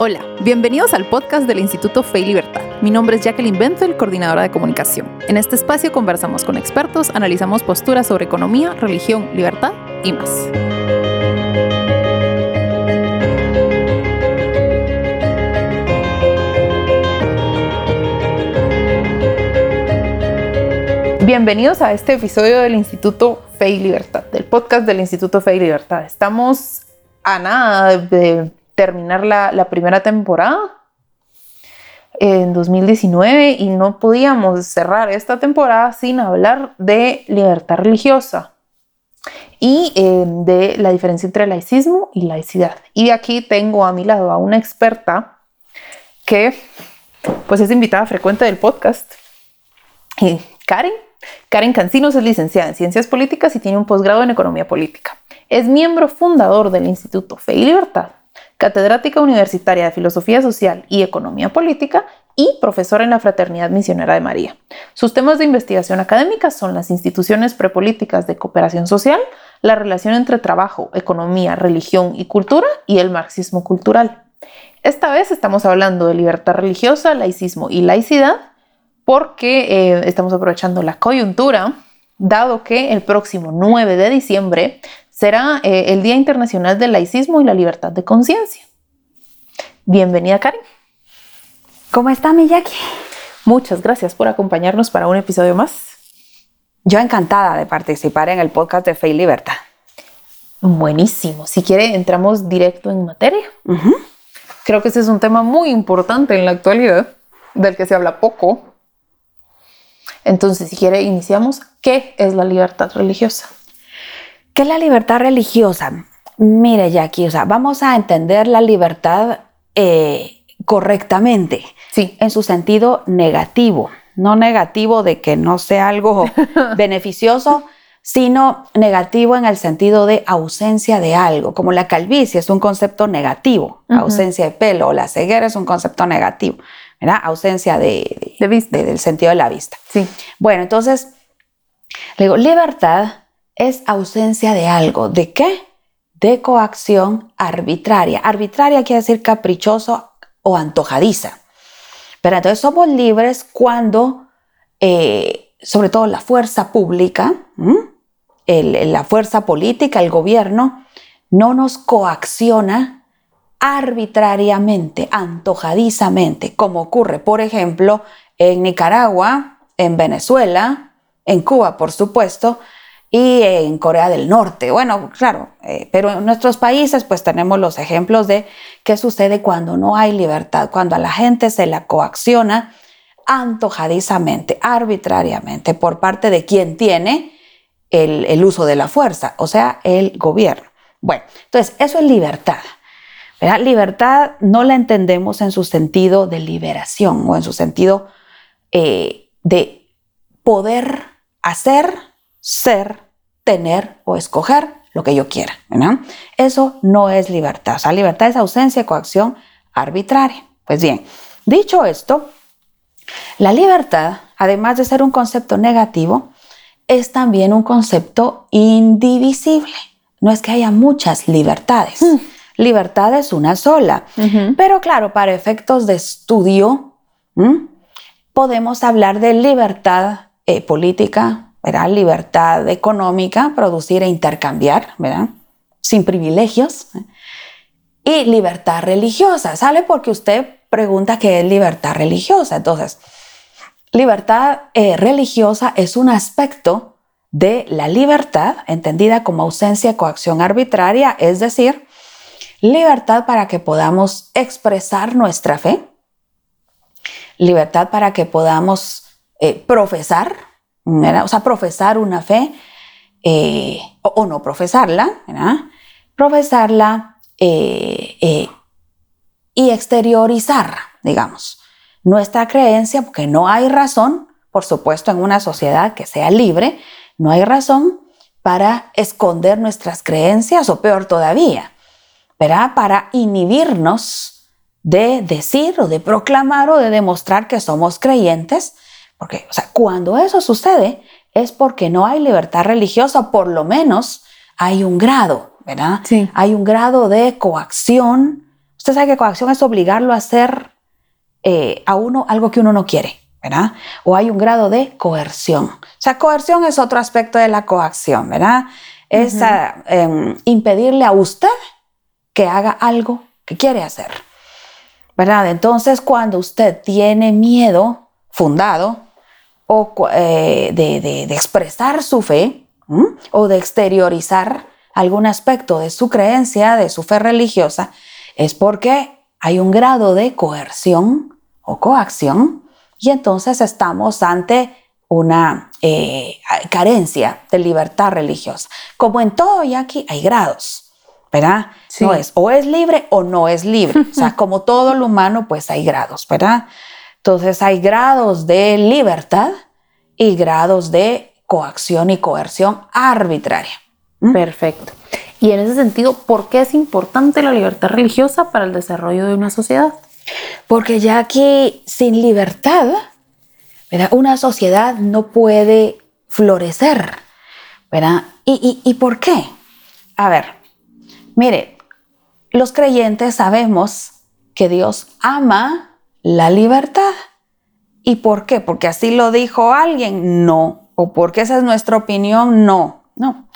Hola, bienvenidos al podcast del Instituto Fe y Libertad. Mi nombre es Jacqueline Benzel, coordinadora de comunicación. En este espacio conversamos con expertos, analizamos posturas sobre economía, religión, libertad y más. Bienvenidos a este episodio del Instituto Fe y Libertad, del podcast del Instituto Fe y Libertad. Estamos a nada de terminar la, primera temporada en 2019 y no podíamos cerrar esta temporada sin hablar de libertad religiosa y eh, de la diferencia entre laicismo y laicidad. Y aquí tengo a mi lado a una experta que pues es invitada frecuente del podcast, y Karen. Karen Cancinos es licenciada en Ciencias Políticas y tiene un posgrado en Economía Política. Es miembro fundador del Instituto Fe y Libertad, catedrática universitaria de Filosofía Social y Economía Política y profesora en la Fraternidad Misionera de María. Sus temas de investigación académica son las instituciones prepolíticas de cooperación social, la relación entre trabajo, economía, religión y cultura y el marxismo cultural. Esta vez estamos hablando de libertad religiosa, laicismo y laicidad porque eh, estamos aprovechando la coyuntura, dado que el próximo 9 de diciembre será eh, el Día Internacional del Laicismo y la Libertad de Conciencia. Bienvenida, Karen. ¿Cómo está, Miyaki? Muchas gracias por acompañarnos para un episodio más. Yo encantada de participar en el podcast de Fe y Libertad. Buenísimo. Si quiere, entramos directo en materia. Creo que ese es un tema muy importante en la actualidad, del que se habla poco, entonces, si quiere, iniciamos. ¿Qué es la libertad religiosa? ¿Qué es la libertad religiosa? Mire, Jackie, o sea, vamos a entender la libertad eh, correctamente. Sí. En su sentido negativo. No negativo de que no sea algo beneficioso, sino negativo en el sentido de ausencia de algo, como la calvicie es un concepto negativo, ausencia de pelo, o la ceguera es un concepto negativo. Ausencia de, vista. del sentido de la vista. Sí. Bueno, entonces, le digo, libertad es ausencia de algo. ¿De qué? De coacción arbitraria. Arbitraria quiere decir caprichoso o antojadiza. Pero entonces somos libres cuando, eh, sobre todo la fuerza pública, la fuerza política, el gobierno, no nos coacciona arbitrariamente, antojadizamente, como ocurre, por ejemplo, en Nicaragua, en Venezuela, en Cuba, por supuesto, y en Corea del Norte. Bueno, claro, eh, pero en nuestros países pues tenemos los ejemplos de qué sucede cuando no hay libertad, cuando a la gente se la coacciona antojadizamente, arbitrariamente, por parte de quien tiene el, uso de la fuerza, o sea, el gobierno. Bueno, entonces eso es libertad. Libertad no la entendemos en su sentido de liberación o en su sentido eh, de poder hacer, ser, tener o escoger lo que yo quiera. Eso no es libertad. O sea, libertad es ausencia de coacción arbitraria. Pues bien, dicho esto, la libertad, además de ser un concepto negativo, es también un concepto indivisible. No es que haya muchas libertades. Mm libertad es una sola. Pero claro, para efectos de estudio, podemos hablar de libertad eh, política, ¿verdad? libertad económica, producir e intercambiar, ¿verdad? sin privilegios, y libertad religiosa. ¿Sale? Porque usted pregunta qué es libertad religiosa. Entonces, libertad eh, religiosa es un aspecto de la libertad, entendida como ausencia de coacción arbitraria, es decir, libertad para que podamos expresar nuestra fe, libertad para que podamos eh, profesar, o sea, profesar una fe eh, o, no profesarla, profesarla eh, y exteriorizar, digamos, nuestra creencia, porque no hay razón, por supuesto, en una sociedad que sea libre, no hay razón para esconder nuestras creencias o peor todavía, para inhibirnos de decir o de proclamar o de demostrar que somos creyentes, porque o sea, cuando eso sucede es porque no hay libertad religiosa, por lo menos hay un grado, ¿verdad? Sí. Hay un grado de coacción, Usted sabe que coacción es obligarlo a hacer eh, a uno algo que uno no quiere, ¿verdad? O hay un grado de coerción. O sea, coerción es otro aspecto de la coacción, ¿verdad? Es ah, em, impedirle a usted que haga algo que quiere hacer, ¿verdad? Entonces, cuando usted tiene miedo fundado o eh, de, expresar su fe o de exteriorizar algún aspecto de su creencia, de su fe religiosa, es porque hay un grado de coerción o coacción y entonces estamos ante una eh, carencia de libertad religiosa. Como en todo, y aquí hay grados, ¿verdad? No es o es libre o no es libre. o sea, como todo lo humano, pues hay grados, ¿verdad? Entonces hay grados de libertad y grados de coacción y coerción arbitraria. ¿Mm? Perfecto. Y en ese sentido, ¿por qué es importante la libertad religiosa para el desarrollo de una sociedad? Porque ya que sin libertad, una sociedad no puede florecer. ¿verdad? ¿Y, y por qué? A ver, mire, los creyentes sabemos que Dios ama la libertad. ¿Y por qué? Porque así lo dijo alguien, no. O porque esa es nuestra opinión, no. No.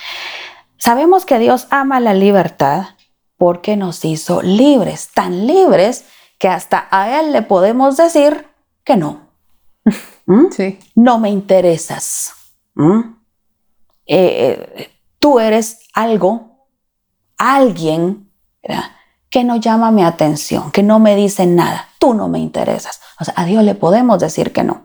Sabemos que Dios ama la libertad porque nos hizo libres, tan libres que hasta a Él le podemos decir que no. ¿Mm? Sí. No me interesas. ¿Mm? Eh, eh, tú eres algo, alguien que no llama mi atención, que no me dice nada. Tú no me interesas. O sea, a Dios le podemos decir que no.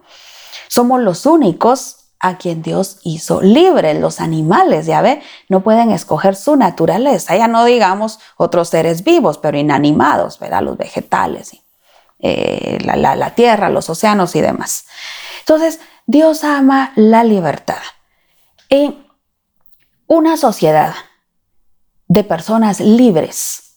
Somos los únicos a quien Dios hizo libre. Los animales, ya ve, no pueden escoger su naturaleza. Ya no digamos otros seres vivos, pero inanimados, ¿verdad? Los vegetales, eh, la, tierra, los océanos y demás. Entonces, Dios ama la libertad. En una sociedad de personas libres,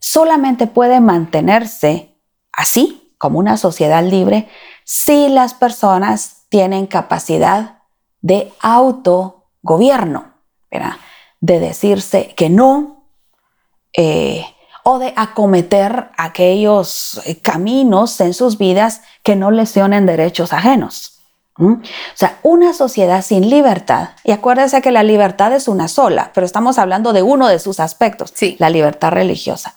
solamente puede mantenerse así, como una sociedad libre, si las personas tienen capacidad de autogobierno, de decirse que no eh, o de acometer aquellos eh, caminos en sus vidas que no lesionen derechos ajenos. O sea, una sociedad sin libertad, y acuérdense que la libertad es una sola, pero estamos hablando de uno de sus aspectos, sí. la libertad religiosa.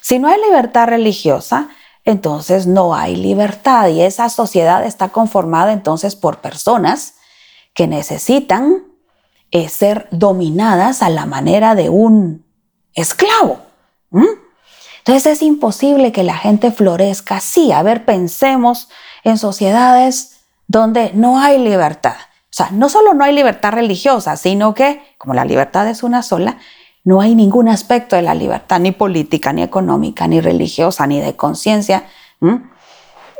Si no hay libertad religiosa, entonces no hay libertad y esa sociedad está conformada entonces por personas que necesitan eh, ser dominadas a la manera de un esclavo. Entonces es imposible que la gente florezca así. A ver, pensemos en sociedades donde no hay libertad. O sea, no solo no hay libertad religiosa, sino que, como la libertad es una sola, no hay ningún aspecto de la libertad, ni política, ni económica, ni religiosa, ni de conciencia.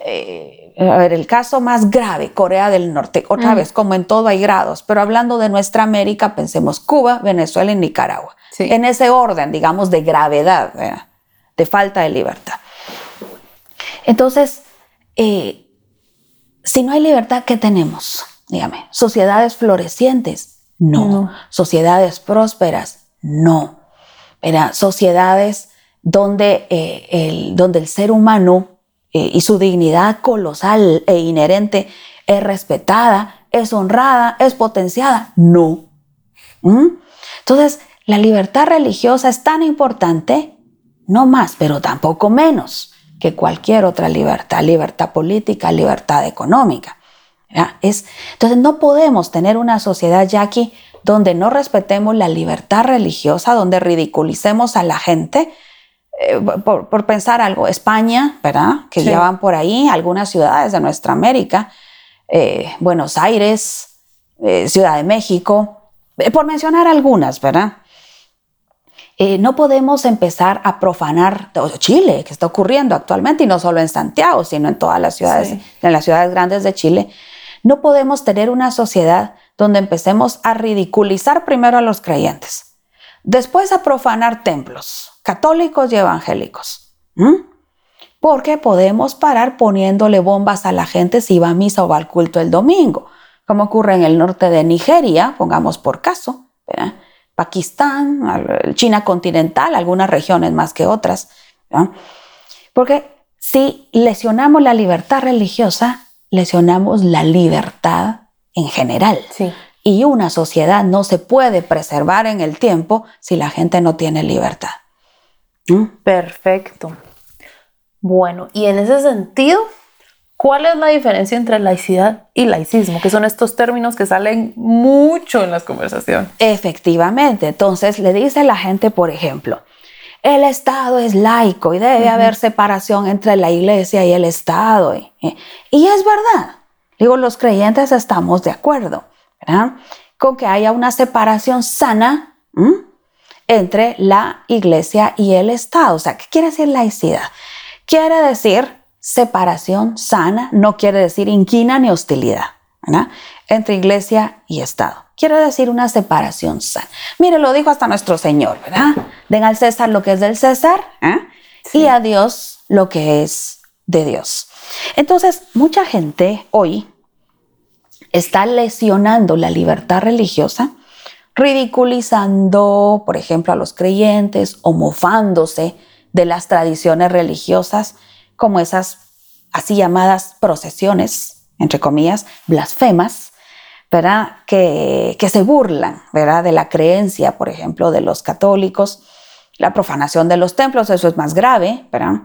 Eh, a ver, el caso más grave, Corea del Norte, otra vez, como en todo hay grados, pero hablando de nuestra América, pensemos Cuba, Venezuela y Nicaragua. En ese orden, digamos, de gravedad, de falta de libertad. Entonces, eh, si no hay libertad, ¿qué tenemos? Dígame, sociedades florecientes, no. Sociedades prósperas, no. Era sociedades donde, eh, el, donde el ser humano eh, y su dignidad colosal e inherente es respetada, es honrada, es potenciada. No. ¿Mm? Entonces, la libertad religiosa es tan importante, no más, pero tampoco menos que cualquier otra libertad, libertad política, libertad económica. Es, entonces, no podemos tener una sociedad ya aquí donde no respetemos la libertad religiosa, donde ridiculicemos a la gente eh, por, pensar algo. España, ¿verdad? Que llevan por ahí algunas ciudades de nuestra América, eh, Buenos Aires, eh, Ciudad de México, por mencionar algunas, ¿verdad? no podemos empezar a profanar Chile, que está ocurriendo actualmente, y no solo en Santiago, sino en todas las ciudades, en las ciudades grandes de Chile. No podemos tener una sociedad donde empecemos a ridiculizar primero a los creyentes, después a profanar templos católicos y evangélicos. Porque podemos parar poniéndole bombas a la gente si va a misa o va al culto el domingo, como ocurre en el norte de Nigeria, pongamos por caso, Pakistán, China continental, algunas regiones más que otras. Porque si lesionamos la libertad religiosa, lesionamos la libertad en general. Y una sociedad no se puede preservar en el tiempo si la gente no tiene libertad. ¿Mm? Perfecto. Bueno, y en ese sentido, ¿cuál es la diferencia entre laicidad y laicismo? Que son estos términos que salen mucho en las conversaciones. Efectivamente, entonces le dice la gente, por ejemplo, el Estado es laico y debe haber separación entre la iglesia y el Estado. Y, es verdad. Digo, los creyentes estamos de acuerdo ¿verdad? con que haya una separación sana entre la iglesia y el Estado. O sea, ¿qué quiere decir laicidad? Quiere decir separación sana, no quiere decir inquina ni hostilidad ¿verdad? entre iglesia y Estado. Quiere decir una separación sana. Mire, lo dijo hasta nuestro Señor, ¿verdad? Den al César lo que es del César ¿eh? y a Dios lo que es de Dios. Entonces, mucha gente hoy está lesionando la libertad religiosa, ridiculizando, por ejemplo, a los creyentes o mofándose de las tradiciones religiosas, como esas así llamadas procesiones, entre comillas, blasfemas, ¿verdad? Que, se burlan, ¿verdad? De la creencia, por ejemplo, de los católicos, la profanación de los templos, eso es más grave, ¿verdad?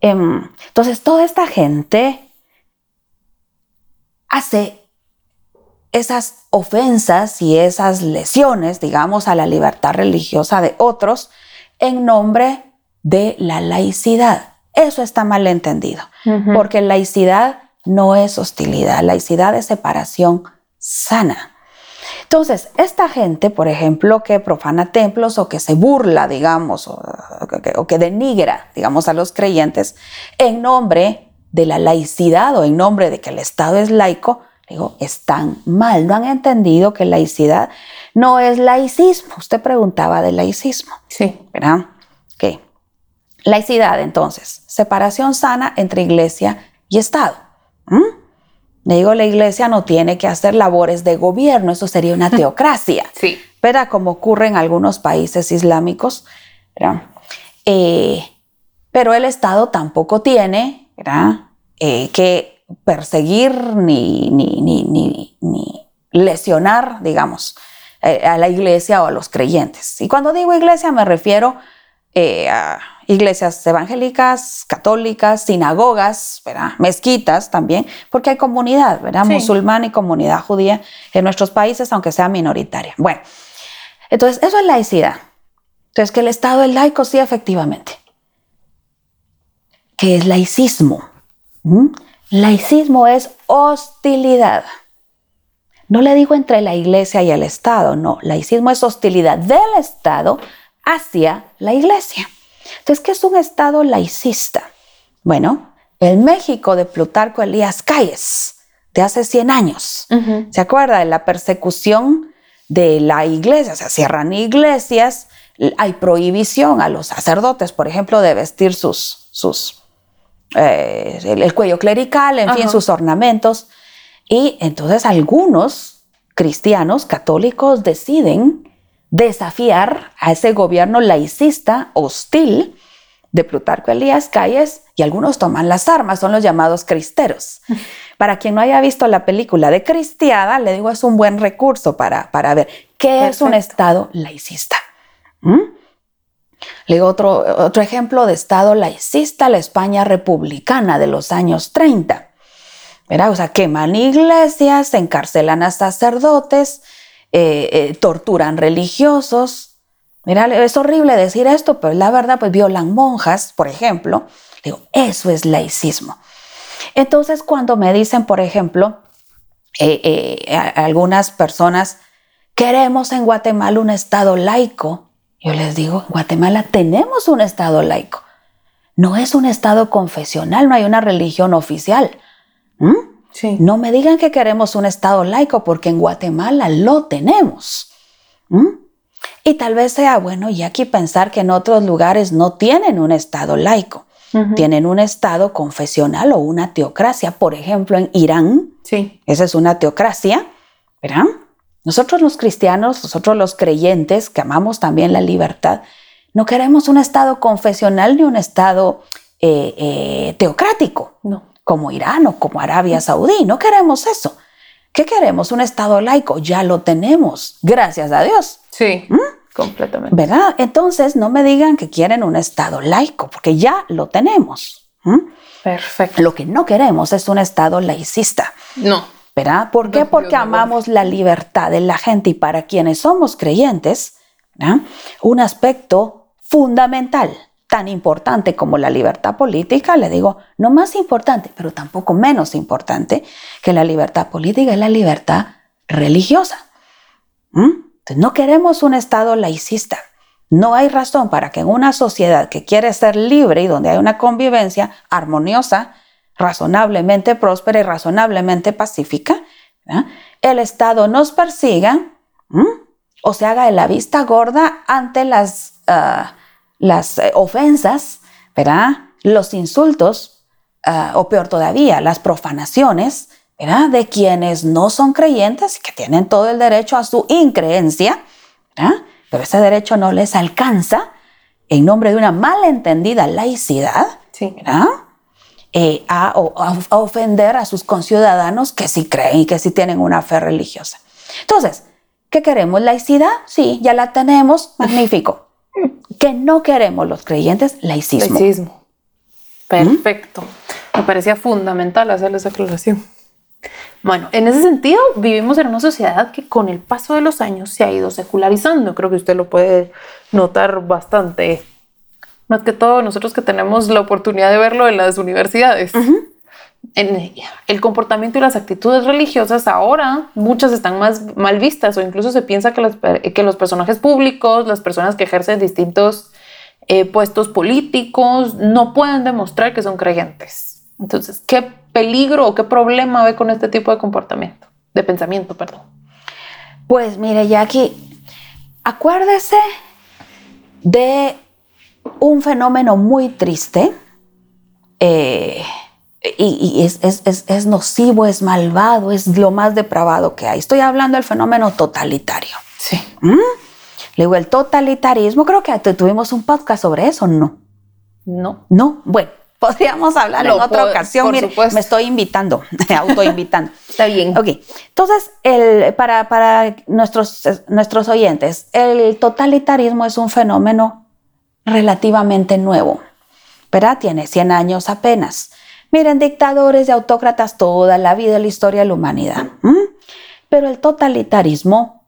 Em, entonces, toda esta gente hace esas ofensas y esas lesiones, digamos, a la libertad religiosa de otros en nombre de la laicidad. Eso está mal entendido, porque laicidad no es hostilidad, laicidad es separación sana. Entonces, esta gente, por ejemplo, que profana templos o que se burla, digamos, o, que, denigra, digamos, a los creyentes en nombre de la laicidad o en nombre de que el Estado es laico, digo, están mal, no han entendido que laicidad no es laicismo. Usted preguntaba de laicismo. Sí. ¿Verdad? ¿Qué? Laicidad, entonces, separación sana entre iglesia y Estado. ¿Mm? Le digo, la iglesia no tiene que hacer labores de gobierno, eso sería una teocracia. sí. ¿Verdad? Como ocurre en algunos países islámicos. Eh, pero el Estado tampoco tiene eh, que perseguir ni, ni, ni, ni lesionar, digamos, eh, a la iglesia o a los creyentes. Y cuando digo iglesia me refiero a iglesias evangélicas, católicas, sinagogas, ¿verdad? mezquitas también, porque hay comunidad, ¿verdad? Musulmán y comunidad judía en nuestros países, aunque sea minoritaria. Bueno, entonces eso es laicidad. Entonces, que el Estado es laico, sí, efectivamente. ¿Qué es laicismo? ¿Mm? Laicismo es hostilidad. No le digo entre la iglesia y el Estado, no. Laicismo es hostilidad del Estado hacia la iglesia. Entonces, ¿qué es un Estado laicista? Bueno, el México de Plutarco Elías Calles, de hace 100 años. ¿Se acuerda de la persecución de la iglesia? O sea, cierran iglesias, hay prohibición a los sacerdotes, por ejemplo, de vestir sus, sus eh, el, cuello clerical, en fin, sus ornamentos. Y entonces algunos cristianos católicos deciden desafiar a ese gobierno laicista hostil de Plutarco Elías Calles y algunos toman las armas, son los llamados cristeros. Para quien no haya visto la película de Cristiada, le digo, es un buen recurso para, para ver qué es un Estado laicista. ¿Mm? Le digo otro, otro ejemplo de Estado laicista, la España republicana de los años 30. O sea, queman iglesias, encarcelan a sacerdotes, eh, eh, torturan religiosos. Mira, es horrible decir esto, pero la verdad, pues violan monjas, por ejemplo. Digo, eso es laicismo. Entonces, cuando me dicen, por ejemplo, eh, algunas personas, queremos en Guatemala un Estado laico, yo les digo, en Guatemala tenemos un Estado laico. No es un Estado confesional, no hay una religión oficial. ¿Mm? No me digan que queremos un Estado laico porque en Guatemala lo tenemos. Y tal vez sea bueno y aquí pensar que en otros lugares no tienen un Estado laico. Tienen un Estado confesional o una teocracia. Por ejemplo, en Irán, sí. esa es una teocracia, ¿verdad? Nosotros los cristianos, nosotros los creyentes que amamos también la libertad, no queremos un Estado confesional ni un Estado eh, eh, teocrático, No. como Irán o como Arabia Saudí. No queremos eso. ¿Qué queremos? Un Estado laico. Ya lo tenemos, gracias a Dios. Sí, completamente. ¿Verdad? Entonces no me digan que quieren un Estado laico, porque ya lo tenemos. ¿m? Perfecto. Lo que no queremos es un Estado laicista. No. ¿Verdad? ¿Por qué? Porque amamos la libertad de la gente y para quienes somos creyentes, ¿verdad? un aspecto fundamental, tan importante como la libertad política, le digo, no más importante, pero tampoco menos importante que la libertad política, es la libertad religiosa. ¿Mm? Entonces, no queremos un Estado laicista. No hay razón para que en una sociedad que quiere ser libre y donde hay una convivencia armoniosa, razonablemente próspera y razonablemente pacífica, ¿verdad? el Estado nos persiga ¿m? o se haga de la vista gorda ante las, ah, las eh, ofensas, ¿verdad? los insultos, ah, o peor todavía, las profanaciones ¿verdad? de quienes no son creyentes y que tienen todo el derecho a su increencia, ¿verdad? pero ese derecho no les alcanza en nombre de una malentendida laicidad, Sí. ¿verdad? Eh, a, o- a- a ofender a sus conciudadanos que sí creen y que sí tienen una fe religiosa. Entonces, ¿qué queremos? ¿Laicidad? Sí, ya la tenemos, magnífico. ¿Qué no queremos los creyentes? Laicismo. Laicismo. Perfecto. Me parecía fundamental hacer esa aclaración. Bueno, en ese sentido, vivimos en una sociedad que con el paso de los años se ha ido secularizando. Creo que usted lo puede notar bastante. Más que todo nosotros que tenemos la oportunidad de verlo en las universidades. En el comportamiento y las actitudes religiosas ahora muchas están más mal vistas o incluso se piensa que, las que los personajes públicos, las personas que ejercen distintos eh, puestos políticos no pueden demostrar que son creyentes. Entonces, ¿qué peligro o qué problema ve con este tipo de comportamiento? De pensamiento, perdón. Pues mire, Jackie, acuérdese de un fenómeno muy triste eh, y, y es, es- es- es nocivo, es malvado, es lo más depravado que hay. Estoy hablando del fenómeno totalitario. Sí. Le digo, el totalitarismo, creo que tu- tuvimos un podcast sobre eso, ¿no? No. No, bueno, podríamos hablar Lo en otra puedo- ocasión. por Mire, supuesto. me estoy invitando, autoinvitando. Está bien. Ok, entonces, el, para, para nuestros, nuestros oyentes, el totalitarismo es un fenómeno relativamente nuevo, ¿verdad? Tiene 100 años apenas. Miren, dictadores y autócratas toda la vida de la historia de la humanidad. Pero el totalitarismo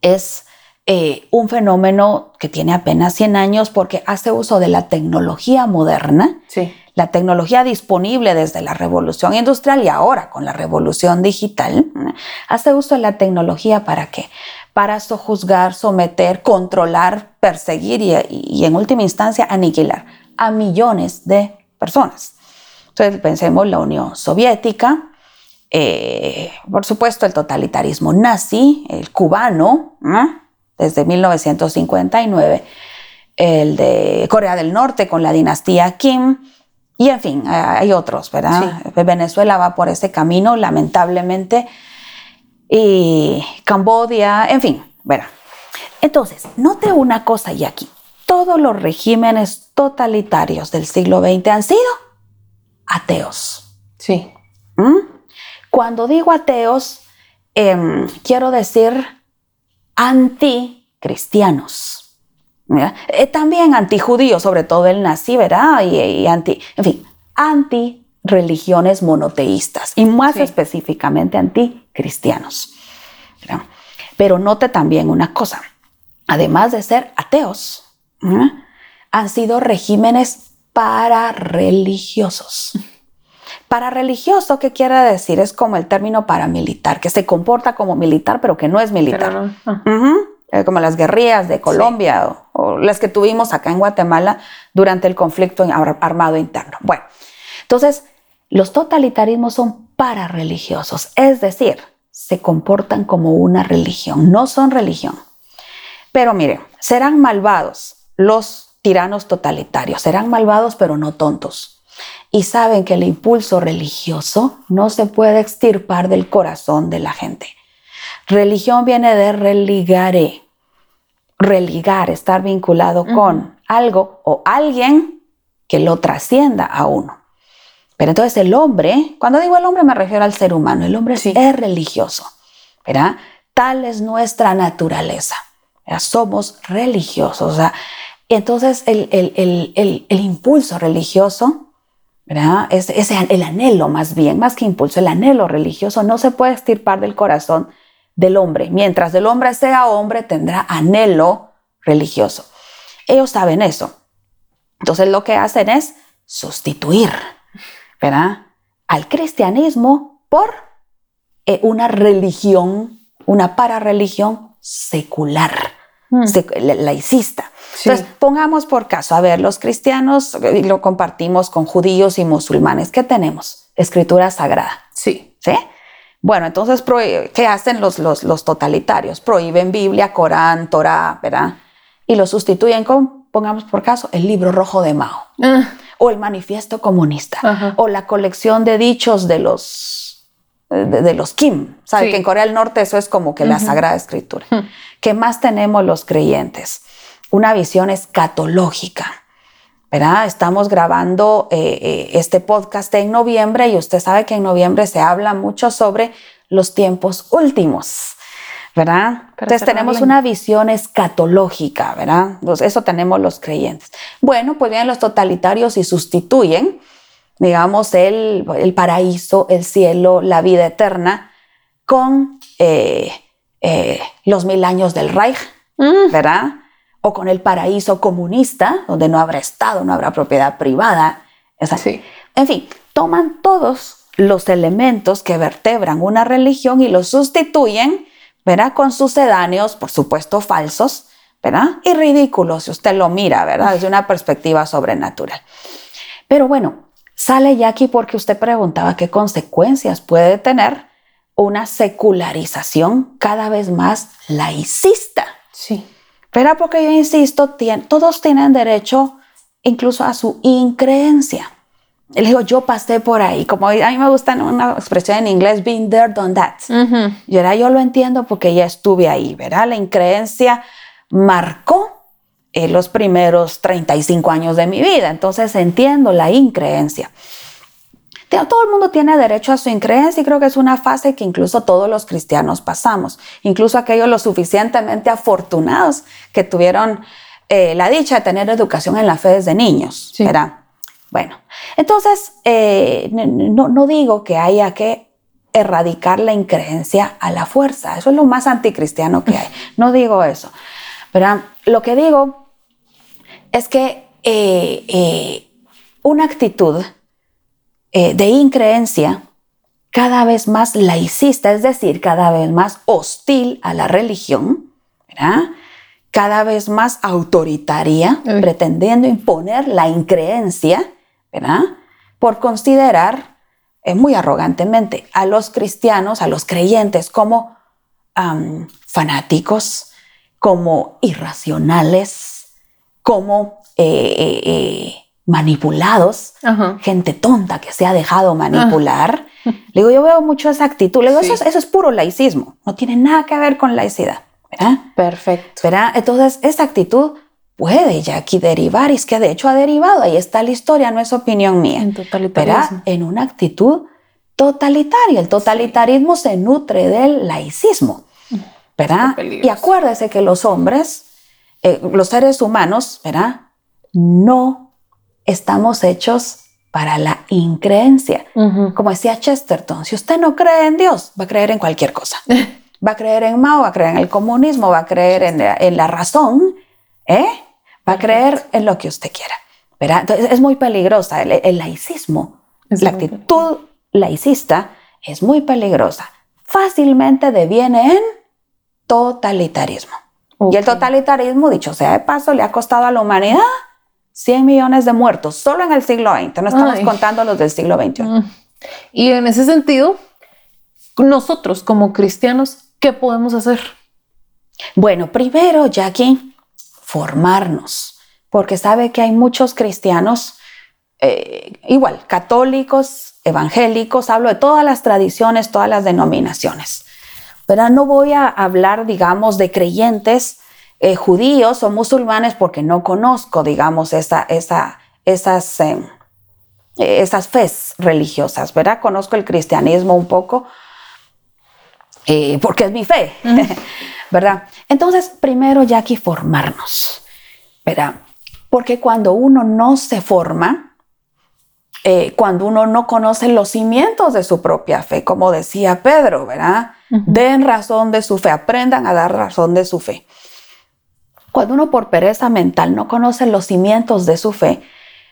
es eh, un fenómeno que tiene apenas 100 años porque hace uso de la tecnología moderna Sí. la tecnología disponible desde la revolución industrial y ahora con la revolución digital, hace uso de la tecnología para qué? Para sojuzgar, someter, controlar, perseguir y, y en última instancia aniquilar a millones de personas. Entonces pensemos la Unión Soviética, eh, por supuesto el totalitarismo nazi, el cubano, desde 1959, el de Corea del Norte con la dinastía Kim, y en fin, eh, hay otros, ¿verdad? Venezuela va por ese camino, lamentablemente, y Cambodia, en fin, ¿verdad? Entonces, note una cosa y aquí, todos los regímenes totalitarios del siglo XX han sido ateos. Sí. ¿Mm? Cuando digo ateos, em, quiero decir anticristianos. Eh, también antijudíos, sobre todo el nazi, ¿verdad? Y, y anti, en fin, anti religiones monoteístas y más Sí. específicamente anticristianos. ¿verdad? Pero note también una cosa, además de ser ateos, han sido regímenes parareligiosos. Parareligioso, ¿qué quiere decir? Es como el término paramilitar, que se comporta como militar, pero que no es militar. No. ah. Eh, como las guerrillas de Colombia o, o las que tuvimos acá en Guatemala durante el conflicto armado interno. Bueno, entonces los totalitarismos son parareligiosos, es decir, se comportan como una religión, no son religión. Pero miren, serán malvados los tiranos totalitarios, serán malvados pero no tontos. Y saben que el impulso religioso no se puede extirpar del corazón de la gente. Religión viene de religare, religar, estar vinculado con algo o alguien que lo trascienda a uno. Pero entonces el hombre, cuando digo el hombre me refiero al ser humano, el hombre es religioso, ¿verdad? Tal es nuestra naturaleza, somos religiosos. O sea, entonces el, el, impulso religioso, ¿verdad? Es, es, el anhelo más bien, más que impulso, el anhelo religioso no se puede estirpar del corazón del hombre. Mientras el hombre sea hombre, tendrá anhelo religioso. Ellos saben eso. Entonces lo que hacen es sustituir, ¿verdad? Al cristianismo por eh, una religión, una pararreligión secular, hmm. laicista. Entonces, pongamos por caso, a ver, los cristianos lo compartimos con judíos y musulmanes. ¿Qué tenemos? Escritura sagrada. Sí. ¿Sí? Bueno, entonces, ¿qué hacen los, los, los totalitarios? Prohíben Biblia, Corán, Torah, ¿verdad? Y lo sustituyen con, pongamos por caso, el libro rojo de Mao. Ah. O el manifiesto comunista. O la colección de dichos de los, de, los Kim. ¿Sabe? Que en Corea del Norte eso es como que la Sagrada Escritura. ¿Qué más tenemos los creyentes? Una visión escatológica. ¿verdad? Estamos grabando eh, eh, este podcast en noviembre y usted sabe que en noviembre se habla mucho sobre los tiempos últimos. ¿Verdad? Entonces tenemos una visión escatológica, ¿verdad? Entonces, eso tenemos los creyentes. Bueno, pues vienen los totalitarios y sustituyen, digamos, el, el paraíso, el cielo, la vida eterna, con eh, los mil años del Reich, mm. ¿verdad? o con el paraíso comunista, donde no habrá Estado, no habrá propiedad privada. Es así. En fin, toman todos los elementos que vertebran una religión y los sustituyen, ¿verdad? Con sucedáneos, por supuesto, falsos, ¿verdad? Y ridículos, si usted lo mira, ¿verdad? Desde una perspectiva sobrenatural. Pero bueno, sale ya aquí porque usted preguntaba qué consecuencias puede tener una secularización cada vez más laicista. Sí. Pero porque yo insisto, todos tienen derecho incluso a su increencia. Le digo, yo pasé por ahí, como a mí me gusta una expresión en inglés, being there, done that. Y ahora yo lo entiendo porque ya estuve ahí, ¿verdad? La increencia marcó eh, los primeros 35 años de mi vida, entonces entiendo la increencia. Todo el mundo tiene derecho a su increencia y creo que es una fase que incluso todos los cristianos pasamos, incluso aquellos lo suficientemente afortunados que tuvieron eh, la dicha de tener educación en la fe desde niños. Bueno, entonces eh, no, digo que haya que erradicar la increencia a la fuerza, eso es lo más anticristiano que hay, no digo eso. ¿verdad? Lo que digo es que eh, una actitud eh, de increencia cada vez más laicista, es decir, cada vez más hostil a la religión, cada vez más autoritaria, pretendiendo imponer la increencia, por considerar eh, muy arrogantemente a los cristianos, a los creyentes, como fanáticos, como irracionales, como eh, manipulados, gente tonta que se ha dejado manipular. Le digo, yo veo mucho esa actitud. Le digo, eso, es, puro laicismo, no tiene nada que ver con laicidad. ¿verdad? Perfecto. ¿verdad? Entonces, esa actitud puede ya aquí derivar, y es que de hecho ha derivado, ahí está la historia, no es opinión mía. En totalitarismo. En una actitud totalitaria. El totalitarismo se nutre del laicismo. ¿verdad? Y acuérdese que los hombres, eh, los seres humanos, ¿verdad? No estamos hechos para la increencia. Como decía Chesterton, si usted no cree en Dios, va a creer en cualquier cosa. Va a creer en Mao, va a creer en el comunismo, va a creer en la, razón, ¿eh? Va a creer en lo que usted quiera. Entonces es muy peligrosa el, laicismo. la actitud laicista es muy peligrosa. Fácilmente deviene en totalitarismo. Y el totalitarismo, dicho sea de paso, le ha costado a la humanidad 100 millones de muertos solo en el siglo XX, no estamos contando los del siglo XXI. Mm. Y en ese sentido, nosotros como cristianos, ¿qué podemos hacer? Bueno, primero, Jackie, formarnos, porque sabe que hay muchos cristianos, eh, igual, católicos, evangélicos, hablo de todas las tradiciones, todas las denominaciones. pero no voy a hablar, digamos, de creyentes eh, judíos o musulmanes porque no conozco, digamos, esa, esa, esas, eh, esas fes religiosas, ¿verdad? Conozco el cristianismo un poco eh, porque es mi fe, ¿verdad? Entonces, primero ya que formarnos, ¿verdad? Porque cuando uno no se forma, cuando uno no conoce los cimientos de su propia fe, como decía Pedro, ¿verdad? Den razón de su fe, aprendan a dar razón de su fe. Cuando uno por pereza mental no conoce los cimientos de su fe,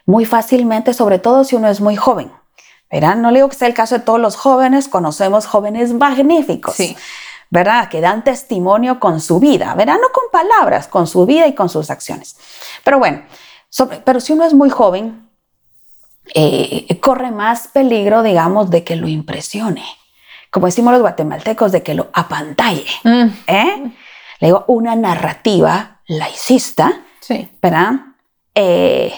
muy fácilmente, sobre todo si uno es muy joven, ¿verdad? No digo que sea el caso de todos los jóvenes, conocemos jóvenes magníficos, sí. ¿verdad? Que dan testimonio con su vida, ¿verdad? No con palabras, con su vida y con sus acciones. Pero bueno, pero si uno es muy joven, eh, corre más peligro, digamos, de que lo impresione. Como decimos los guatemaltecos, de que lo apantalle. Mm. ¿eh? Le digo, una narrativa laicista, sí. ¿verdad? Eh,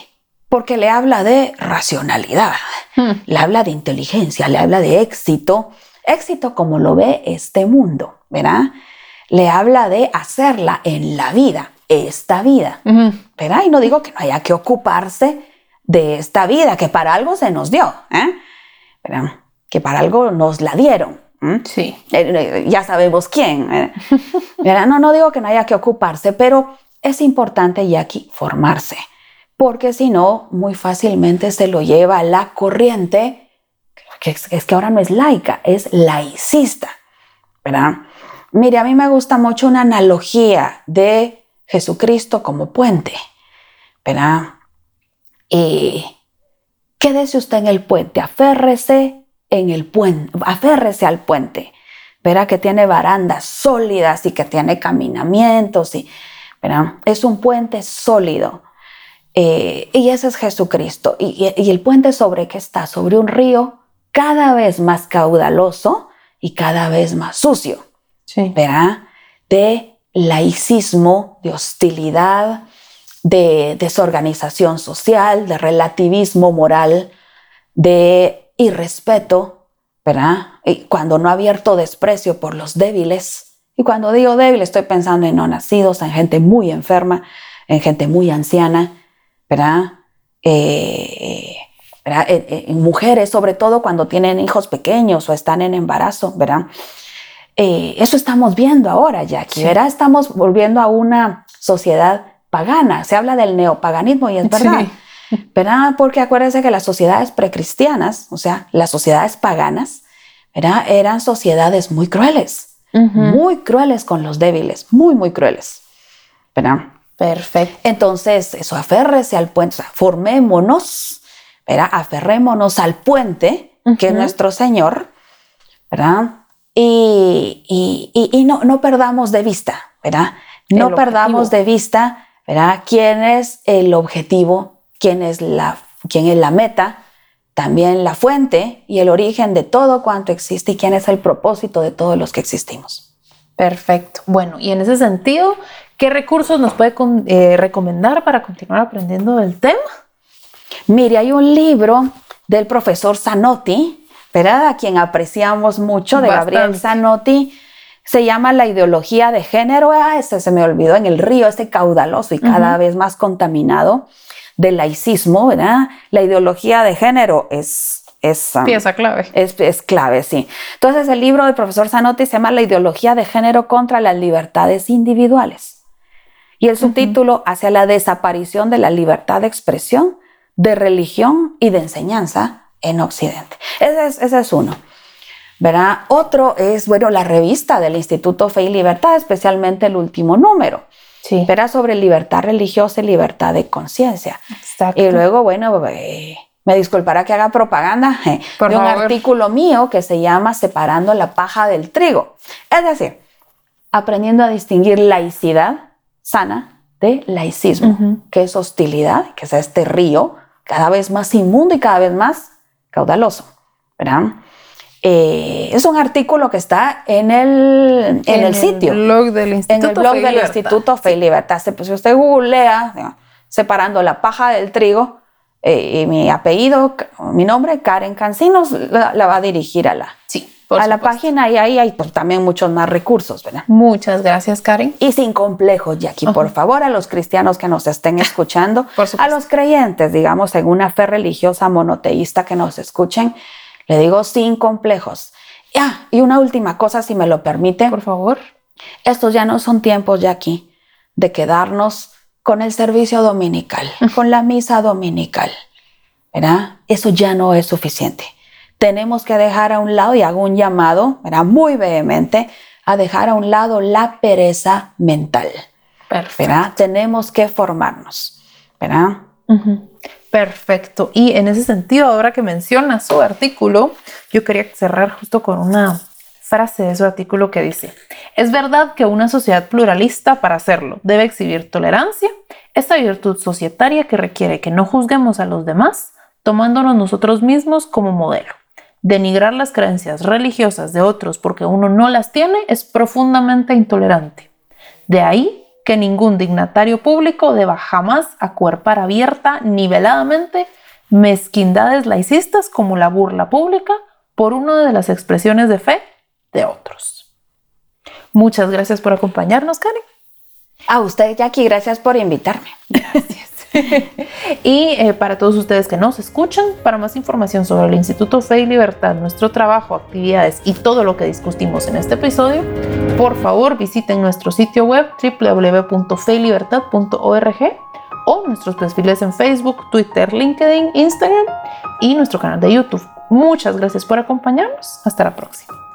porque le habla de racionalidad, hmm. le habla de inteligencia, le habla de éxito, éxito como lo ve este mundo, ¿verdad? Le habla de hacerla en la vida, esta vida, ¿verdad? Y no digo que no haya que ocuparse de esta vida, que para algo se nos dio, ¿eh? ¿verdad? Que para algo nos la dieron. Sí. Eh, eh, ya sabemos quién. ¿verdad? No, no digo que no haya que ocuparse, pero es importante ya aquí formarse, porque si no, muy fácilmente se lo lleva la corriente, que es, que ahora no es laica, es laicista, ¿verdad? Mire, a mí me gusta mucho una analogía de Jesucristo como puente, ¿verdad? Y quédese usted en el puente, aférrese en el puente, aférrese al puente, verá que tiene barandas sólidas y que tiene caminamientos y es un puente sólido. Eh, y ese es Jesucristo. Y, el puente sobre qué está? Sobre un río cada vez más caudaloso y cada vez más sucio. Sí. ¿Verdad? De laicismo, de hostilidad, de desorganización social, de relativismo moral, de irrespeto, ¿verdad? Y cuando no ha abierto desprecio por los débiles, y cuando digo débil, estoy pensando en no nacidos, en gente muy enferma, en gente muy anciana, ¿verdad? Eh, En, mujeres, sobre todo cuando tienen hijos pequeños o están en embarazo, ¿verdad? Eh, eso estamos viendo ahora, Jackie, ¿verdad? Estamos volviendo a una sociedad pagana. Se habla del neopaganismo y es verdad. ¿verdad? Porque acuérdense que las sociedades precristianas, o sea, las sociedades paganas, ¿verdad? Eran sociedades muy crueles muy crueles con los débiles, muy, muy crueles. ¿Verdad? Perfecto. Entonces, eso, aférrese al puente, o sea, formémonos, ¿verdad? Aferrémonos al puente, que es nuestro Señor, ¿verdad? Y, y, no, no, perdamos de vista, ¿verdad? No perdamos de vista, ¿verdad? ¿Quién es el objetivo? ¿Quién es la, quién es la meta? también la fuente y el origen de todo cuanto existe y quién es el propósito de todos los que existimos. Perfecto. Bueno, y en ese sentido, ¿qué recursos nos puede eh, recomendar para continuar aprendiendo del tema? Mire, hay un libro del profesor Zanotti, ¿verdad? A quien apreciamos mucho, de Gabriel Zanotti. Se llama La ideología de género. Ah, ese se me olvidó en el río, este caudaloso y cada vez más contaminado del laicismo, ¿verdad? La ideología de género es... Es, um, Pieza clave. Es, clave, sí. Entonces el libro del profesor Zanotti se llama La ideología de género contra las libertades individuales. Y el subtítulo hacia la desaparición de la libertad de expresión, de religión y de enseñanza en Occidente. Ese es, ese es uno. ¿verdad? Otro es, bueno, la revista del Instituto Fe y Libertad, especialmente el último número. Sí. Era sobre libertad religiosa y libertad de conciencia. Y luego, bueno, eh, me disculpará que haga propaganda eh, de un artículo mío que se llama Separando la paja del trigo. Es decir, aprendiendo a distinguir laicidad sana de laicismo, que es hostilidad, que es este río cada vez más inmundo y cada vez más caudaloso. ¿verdad? Eh, es un artículo que está en el, en, el, sitio. Blog del Instituto en el blog del Instituto Fe y Libertad. Pues, si usted googlea, separando la paja del trigo, eh, y mi apellido, mi nombre, Karen Cancinos, la, va a dirigir a la, sí. A la página y ahí hay pues, también muchos más recursos, ¿verdad? Muchas gracias, Karen. Y sin complejos, Jackie, por favor, a los cristianos que nos estén escuchando, a los creyentes, digamos, en una fe religiosa monoteísta que nos escuchen, le digo sin complejos. Ya, y una última cosa, si me lo permite. Por favor. Estos ya no son tiempos, Jackie, de quedarnos con el servicio dominical, con la misa dominical. ¿Verdad? Eso ya no es suficiente tenemos que dejar a un lado, y hago un llamado, era muy vehemente, a dejar a un lado la pereza mental. Perfecto. Tenemos que formarnos, ¿verdad? Perfecto. Y en ese sentido, ahora que menciona su artículo, yo quería cerrar justo con una frase de su artículo que dice, es verdad que una sociedad pluralista para hacerlo debe exhibir tolerancia, esta virtud societaria que requiere que no juzguemos a los demás, tomándonos nosotros mismos como modelo. Denigrar las creencias religiosas de otros porque uno no las tiene es profundamente intolerante. De ahí que ningún dignatario público deba jamás acuerpar abierta ni veladamente mezquindades laicistas como la burla pública por una de las expresiones de fe de otros. Muchas gracias por acompañarnos, Karen. A usted, Jackie, gracias por invitarme. Gracias. y eh, para todos ustedes que nos escuchan, para más información sobre el Instituto Fe y Libertad, nuestro trabajo, actividades y todo lo que discutimos en este episodio, por favor visiten nuestro sitio web www.feylibertad.org o nuestros perfiles en Facebook, Twitter, LinkedIn, Instagram y nuestro canal de YouTube. Muchas gracias por acompañarnos. Hasta la próxima.